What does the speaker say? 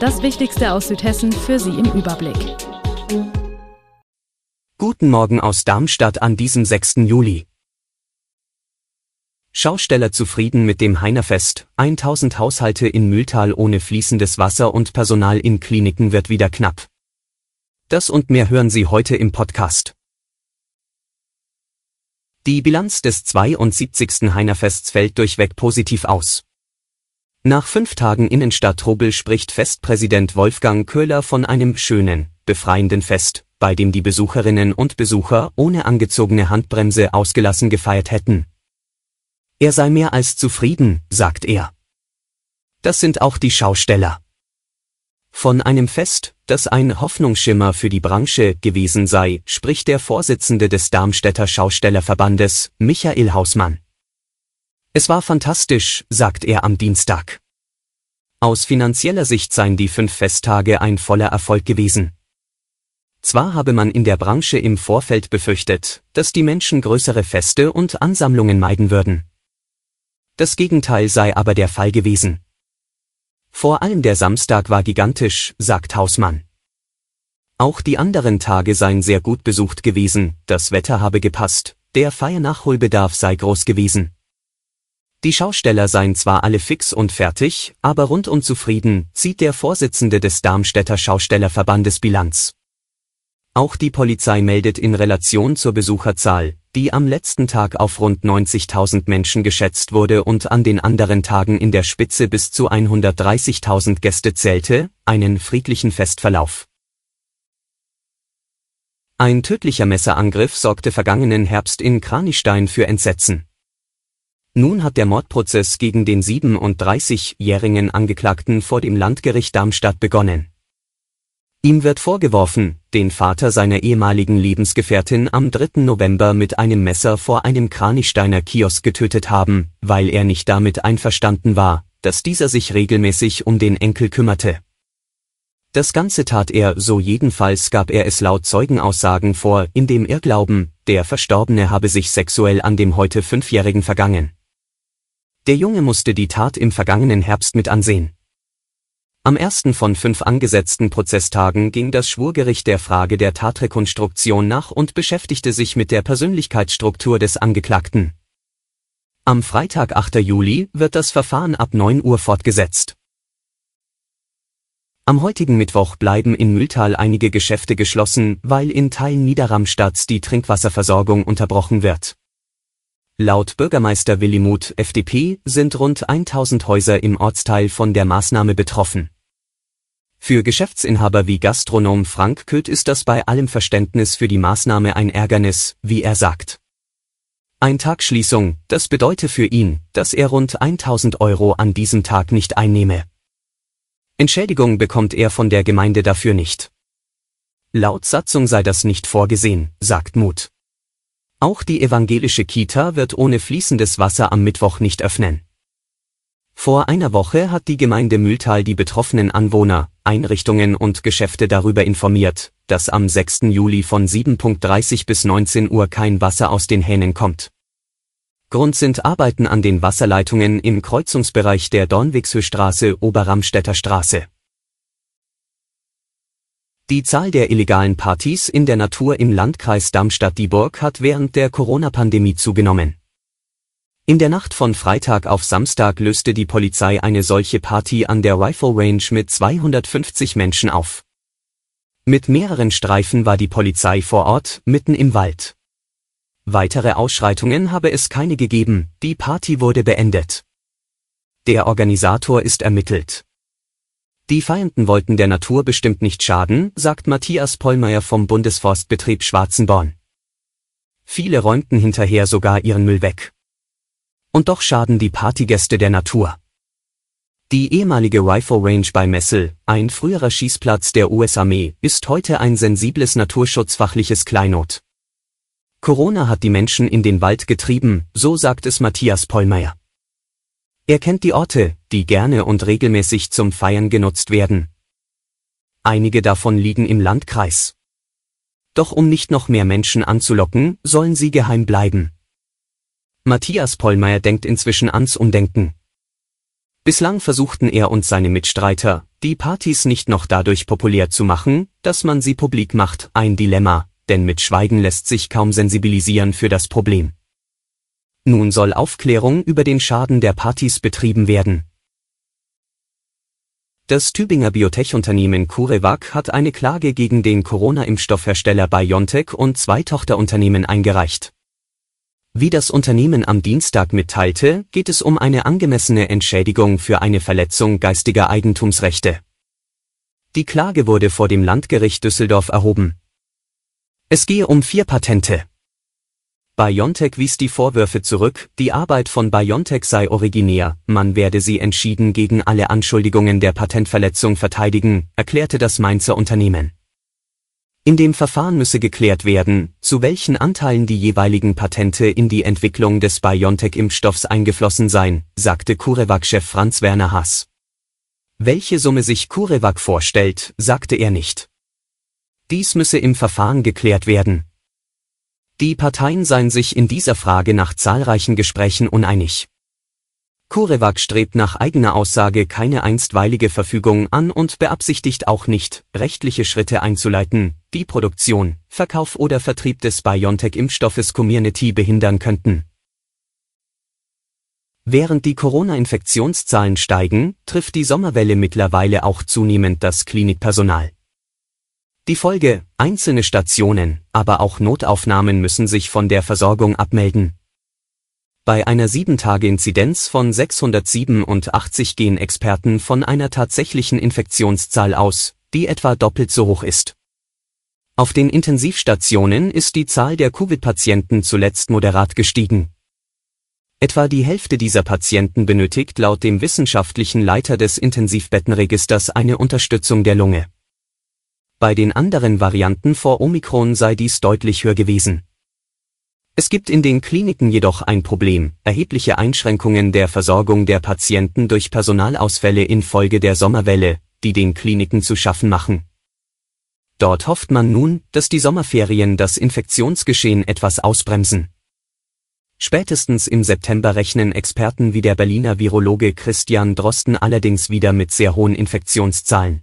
Das Wichtigste aus Südhessen für Sie im Überblick. Guten Morgen aus Darmstadt an diesem 6. Juli. Schausteller zufrieden mit dem Heinerfest, 1000 Haushalte in Mühltal ohne fließendes Wasser und Personal in Kliniken wird wieder knapp. Das und mehr hören Sie heute im Podcast. Die Bilanz des 72. Heinerfests fällt durchweg positiv aus. Nach fünf Tagen Innenstadttrubel spricht Festpräsident Wolfgang Köhler von einem schönen, befreienden Fest, bei dem die Besucherinnen und Besucher ohne angezogene Handbremse ausgelassen gefeiert hätten. Er sei mehr als zufrieden, sagt er. Das sind auch die Schausteller. Von einem Fest, das ein Hoffnungsschimmer für die Branche gewesen sei, spricht der Vorsitzende des Darmstädter Schaustellerverbandes, Michael Hausmann. Es war fantastisch, sagt er am Dienstag. Aus finanzieller Sicht seien die fünf Festtage ein voller Erfolg gewesen. Zwar habe man in der Branche im Vorfeld befürchtet, dass die Menschen größere Feste und Ansammlungen meiden würden. Das Gegenteil sei aber der Fall gewesen. Vor allem der Samstag war gigantisch, sagt Hausmann. Auch die anderen Tage seien sehr gut besucht gewesen, das Wetter habe gepasst, der Feiernachholbedarf sei groß gewesen. Die Schausteller seien zwar alle fix und fertig, aber rundum zufrieden, zieht der Vorsitzende des Darmstädter Schaustellerverbandes Bilanz. Auch die Polizei meldet in Relation zur Besucherzahl, die am letzten Tag auf rund 90.000 Menschen geschätzt wurde und an den anderen Tagen in der Spitze bis zu 130.000 Gäste zählte, einen friedlichen Festverlauf. Ein tödlicher Messerangriff sorgte vergangenen Herbst in Kranichstein für Entsetzen. Nun hat der Mordprozess gegen den 37-jährigen Angeklagten vor dem Landgericht Darmstadt begonnen. Ihm wird vorgeworfen, den Vater seiner ehemaligen Lebensgefährtin am 3. November mit einem Messer vor einem Kranichsteiner Kiosk getötet haben, weil er nicht damit einverstanden war, dass dieser sich regelmäßig um den Enkel kümmerte. Das Ganze tat er, so jedenfalls gab er es laut Zeugenaussagen vor, in dem Irrglauben, der Verstorbene habe sich sexuell an dem heute Fünfjährigen vergangen. Der Junge musste die Tat im vergangenen Herbst mit ansehen. Am ersten von fünf angesetzten Prozesstagen ging das Schwurgericht der Frage der Tatrekonstruktion nach und beschäftigte sich mit der Persönlichkeitsstruktur des Angeklagten. Am Freitag 8. Juli wird das Verfahren ab 9 Uhr fortgesetzt. Am heutigen Mittwoch bleiben in Mühltal einige Geschäfte geschlossen, weil in Teilen Niederramstadts die Trinkwasserversorgung unterbrochen wird. Laut Bürgermeister Willi Muth, FDP, sind rund 1000 Häuser im Ortsteil von der Maßnahme betroffen. Für Geschäftsinhaber wie Gastronom Frank Köth ist das bei allem Verständnis für die Maßnahme ein Ärgernis, wie er sagt. Ein Tag Schließung, das bedeute für ihn, dass er rund 1000 Euro an diesem Tag nicht einnehme. Entschädigung bekommt er von der Gemeinde dafür nicht. Laut Satzung sei das nicht vorgesehen, sagt Muth. Auch die evangelische Kita wird ohne fließendes Wasser am Mittwoch nicht öffnen. Vor einer Woche hat die Gemeinde Mühltal die betroffenen Anwohner, Einrichtungen und Geschäfte darüber informiert, dass am 6. Juli von 7.30 bis 19 Uhr kein Wasser aus den Hähnen kommt. Grund sind Arbeiten an den Wasserleitungen im Kreuzungsbereich der Dornwigshöstraße Oberramstädter Straße. Die Zahl der illegalen Partys in der Natur im Landkreis Darmstadt-Dieburg hat während der Corona-Pandemie zugenommen. In der Nacht von Freitag auf Samstag löste die Polizei eine solche Party an der Rifle Range mit 250 Menschen auf. Mit mehreren Streifen war die Polizei vor Ort, mitten im Wald. Weitere Ausschreitungen habe es keine gegeben, die Party wurde beendet. Der Organisator ist ermittelt. Die Feiernden wollten der Natur bestimmt nicht schaden, sagt Matthias Pollmeier vom Bundesforstbetrieb Schwarzenborn. Viele räumten hinterher sogar ihren Müll weg. Und doch schaden die Partygäste der Natur. Die ehemalige Rifle Range bei Messel, ein früherer Schießplatz der US-Armee, ist heute ein sensibles naturschutzfachliches Kleinod. Corona hat die Menschen in den Wald getrieben, so sagt es Matthias Pollmeier. Er kennt die Orte, die gerne und regelmäßig zum Feiern genutzt werden. Einige davon liegen im Landkreis. Doch um nicht noch mehr Menschen anzulocken, sollen sie geheim bleiben. Matthias Pollmeier denkt inzwischen ans Umdenken. Bislang versuchten er und seine Mitstreiter, die Partys nicht noch dadurch populär zu machen, dass man sie publik macht, ein Dilemma, denn mit Schweigen lässt sich kaum sensibilisieren für das Problem. Nun soll Aufklärung über den Schaden der Partys betrieben werden. Das Tübinger Biotech-Unternehmen CureVac hat eine Klage gegen den Corona-Impfstoffhersteller BioNTech und zwei Tochterunternehmen eingereicht. Wie das Unternehmen am Dienstag mitteilte, geht es um eine angemessene Entschädigung für eine Verletzung geistiger Eigentumsrechte. Die Klage wurde vor dem Landgericht Düsseldorf erhoben. Es gehe um vier Patente. BioNTech wies die Vorwürfe zurück, die Arbeit von BioNTech sei originär, man werde sie entschieden gegen alle Anschuldigungen der Patentverletzung verteidigen, erklärte das Mainzer Unternehmen. In dem Verfahren müsse geklärt werden, zu welchen Anteilen die jeweiligen Patente in die Entwicklung des BioNTech-Impfstoffs eingeflossen seien, sagte CureVac-Chef Franz Werner Haas. Welche Summe sich CureVac vorstellt, sagte er nicht. Dies müsse im Verfahren geklärt werden. Die Parteien seien sich in dieser Frage nach zahlreichen Gesprächen uneinig. CureVac strebt nach eigener Aussage keine einstweilige Verfügung an und beabsichtigt auch nicht, rechtliche Schritte einzuleiten, die Produktion, Verkauf oder Vertrieb des BioNTech-Impfstoffes Community behindern könnten. Während die Corona-Infektionszahlen steigen, trifft die Sommerwelle mittlerweile auch zunehmend das Klinikpersonal. Die Folge, einzelne Stationen, aber auch Notaufnahmen müssen sich von der Versorgung abmelden. Bei einer 7-Tage-Inzidenz von 687 gehen Experten von einer tatsächlichen Infektionszahl aus, die etwa doppelt so hoch ist. Auf den Intensivstationen ist die Zahl der Covid-Patienten zuletzt moderat gestiegen. Etwa die Hälfte dieser Patienten benötigt laut dem wissenschaftlichen Leiter des Intensivbettenregisters eine Unterstützung der Lunge. Bei den anderen Varianten vor Omikron sei dies deutlich höher gewesen. Es gibt in den Kliniken jedoch ein Problem, erhebliche Einschränkungen der Versorgung der Patienten durch Personalausfälle infolge der Sommerwelle, die den Kliniken zu schaffen machen. Dort hofft man nun, dass die Sommerferien das Infektionsgeschehen etwas ausbremsen. Spätestens im September rechnen Experten wie der Berliner Virologe Christian Drosten allerdings wieder mit sehr hohen Infektionszahlen.